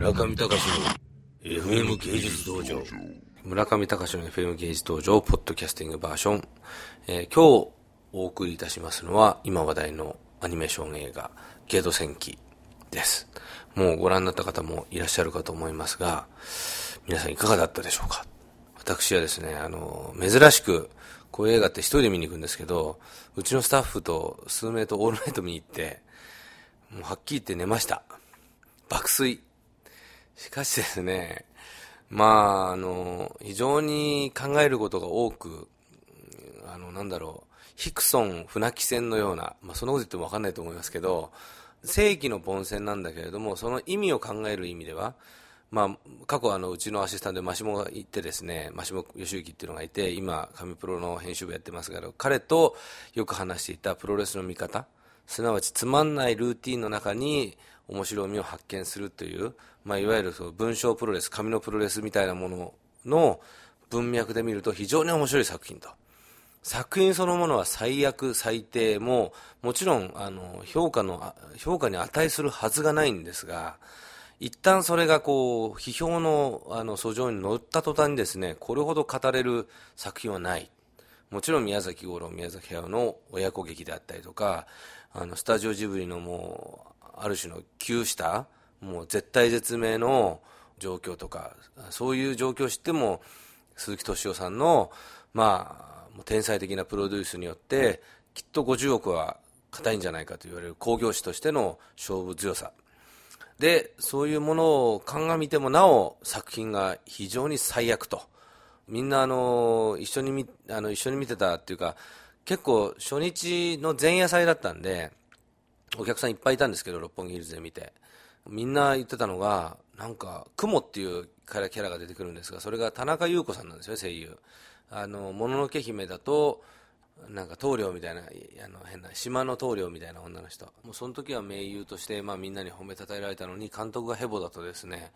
村上隆の FM 芸術道場。村上隆の FM 芸術道場ポッドキャスティングバージョン、えー、今日お送りいたしますのは今話題のアニメーション映画ゲド戦記です。もうご覧になった方もいらっしゃるかと思いますが皆さんいかがだったでしょうか？私はですねあの珍しくこういう映画って一人で見に行くんですけどうちのスタッフと数名とオールナイト見に行ってもうはっきり言って寝ました。爆睡。しかしですね、まあ、あの、非常に考えることが多く、あの、なんだろう、ヒクソン船木戦のような、まあ、そのこと言ってもわかんないと思いますけど、正規の凡戦なんだけれども、その意味を考える意味では、まあ、過去あの、うちのアシスタントでマシモがいてですね、マシモ義行っていうのがいて、今、神プロの編集部やってますけど、彼とよく話していたプロレスの見方、すなわちつまんないルーティンの中に面白みを発見するという、まあ、いわゆるその文章プロレス、紙のプロレスみたいなものの文脈で見ると非常に面白い作品と。作品そのものは最悪、最低も、もちろん、あの、評価の、評価に値するはずがないんですが、一旦それがこう、批評の、あの、訴状に乗った途端にですね、これほど語れる作品はない。もちろん宮崎五郎、宮崎駿の親子劇であったりとか、あの、スタジオジブリのもう、ある種の急したもう絶対絶命の状況とか、そういう状況を知っても、鈴木敏夫さんの、まあ、天才的なプロデュースによって、きっと50億は硬いんじゃないかと言われる興行師としての勝負強さ。で、そういうものを鑑みてもなお作品が非常に最悪と。みんなあの、一緒に見、あの、一緒に見てたっていうか、結構初日の前夜祭だったんで、お客さんいっぱいいたんですけど、六本木ヒルズで見て。みんな言ってたのが、なんか、雲っていうキャラが出てくるんですが、それが田中優子さんなんですよ、声優。あの、もののけ姫だと、なんか棟梁みたいな、あの変な、島の棟梁みたいな女の人。もうその時は名優として、まあみんなに褒めたたえられたのに、監督がヘボだとですね、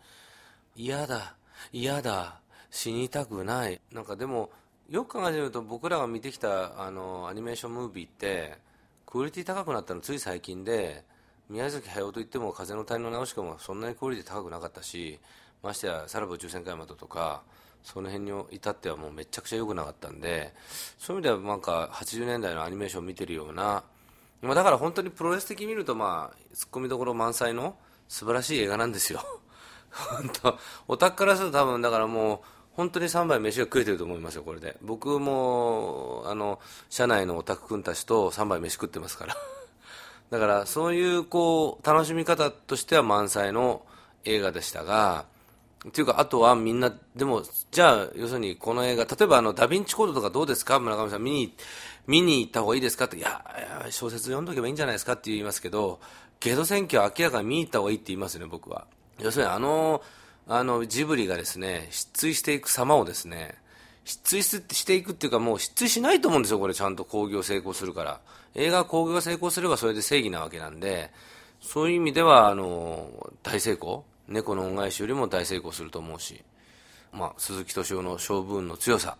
嫌だ、嫌だ、死にたくない。なんかでも、よく考えてみると僕らが見てきたあのアニメーションムービーって、クオリティ高くなったのつい最近で宮崎駿といっても風の谷の直しかもそんなにクオリティ高くなかったしましてやさらば宇宙戦艦ヤマトとかその辺に至ってはもうめちゃくちゃ良くなかったんでそういう意味ではなんか80年代のアニメーションを見てるような、まあ、だから本当にプロレス的に見るとまあツッコミどころ満載の素晴らしい映画なんですよ。本当オタクからすると多分だからもう本当に3杯飯が食えてると思いますよ、これで。僕も、あの、社内のオタク君たちと3杯飯食ってますから。だから、そういう、こう、楽しみ方としては満載の映画でしたが、っていうか、あとはみんな、でも、じゃあ、要するにこの映画、例えばあの、ダヴィンチコードとかどうですか？村上さん、見に、見に行った方がいいですか？って、いや、いや小説読んどけばいいんじゃないですか？って言いますけど、ゲド選挙は明らかに見に行った方がいいって言いますね、僕は。要するにあの、あの、ジブリがですね、失墜していく様をですね、失墜していくっていうかもう失墜しないと思うんですよ、これちゃんと興行成功するから。映画興行が成功すればそれで正義なわけなんで、そういう意味では、あの、大成功猫の恩返しよりも大成功すると思うし、まあ、鈴木敏夫の勝負運の強さ、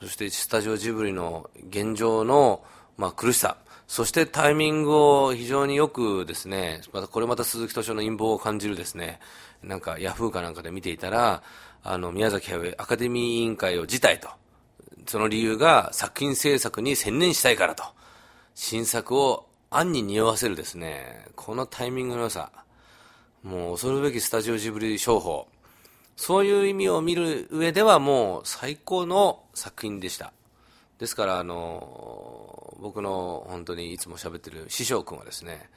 そしてスタジオジブリの現状の、まあ、苦しさ、そしてタイミングを非常によくですね、またこれまた鈴木敏夫の陰謀を感じるですね、なんかヤフーかなんかで見ていたら、あの、宮崎駿アカデミー委員会を辞退と。その理由が作品制作に専念したいからと。新作を暗に匂わせるですね、このタイミングの良さ。もう恐るべきスタジオジブリ商法。そういう意味を見る上ではもう最高の作品でした。ですから、あの、僕の本当にいつも喋ってる師匠君はですね、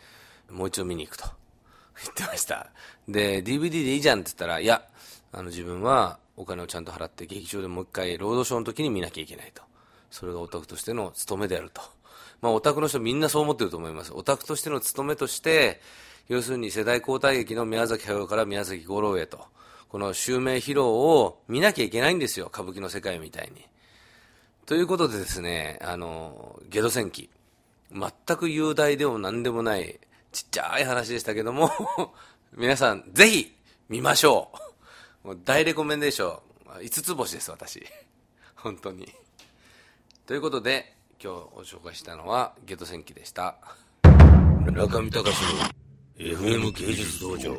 もう一度見に行くと 言ってました。で、DVD でいいじゃんって言ったら、いや、あの自分はお金をちゃんと払って劇場でもう一回ロードショーの時に見なきゃいけないと。それがオタクとしての務めであると。まあオタクの人みんなそう思ってると思います。オタクとしての務めとして、要するに世代交代劇の宮崎駿から宮崎五郎へと。この襲名披露を見なきゃいけないんですよ。歌舞伎の世界みたいに。ということでですね、あの、ゲド戦記。全く雄大でも何でもないちっちゃい話でしたけども 皆さんぜひ見ましょう。もう大レコメンデーション、5つ星です、私。本当に。ということで、今日ご紹介したのはゲド戦記でした。中見隆の FM 芸術道場。